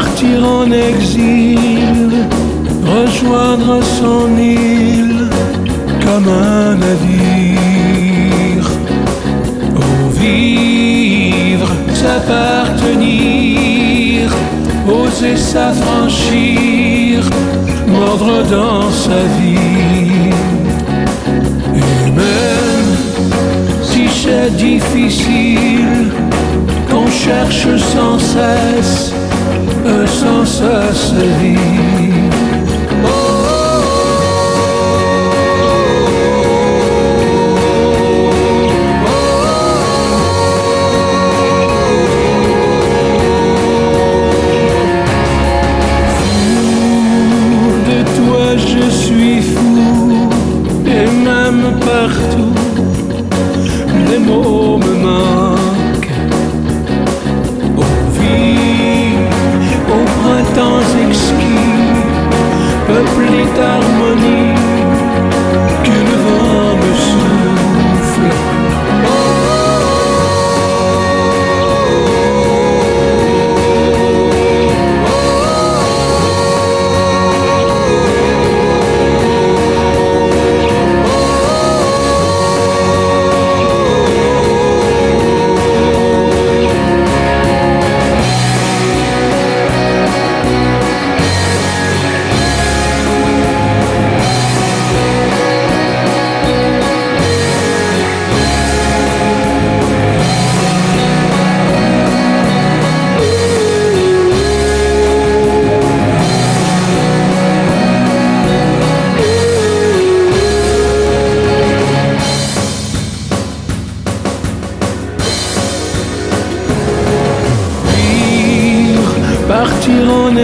partir en exil, rejoindre son île comme un navire. Oh, vivre, s'appartenir, oser s'affranchir, mordre dans sa vie. Et même si c'est difficile, qu'on cherche sans cesse un de toi, je suis fou, et même partout, les mots me manquent. Vivre, partir en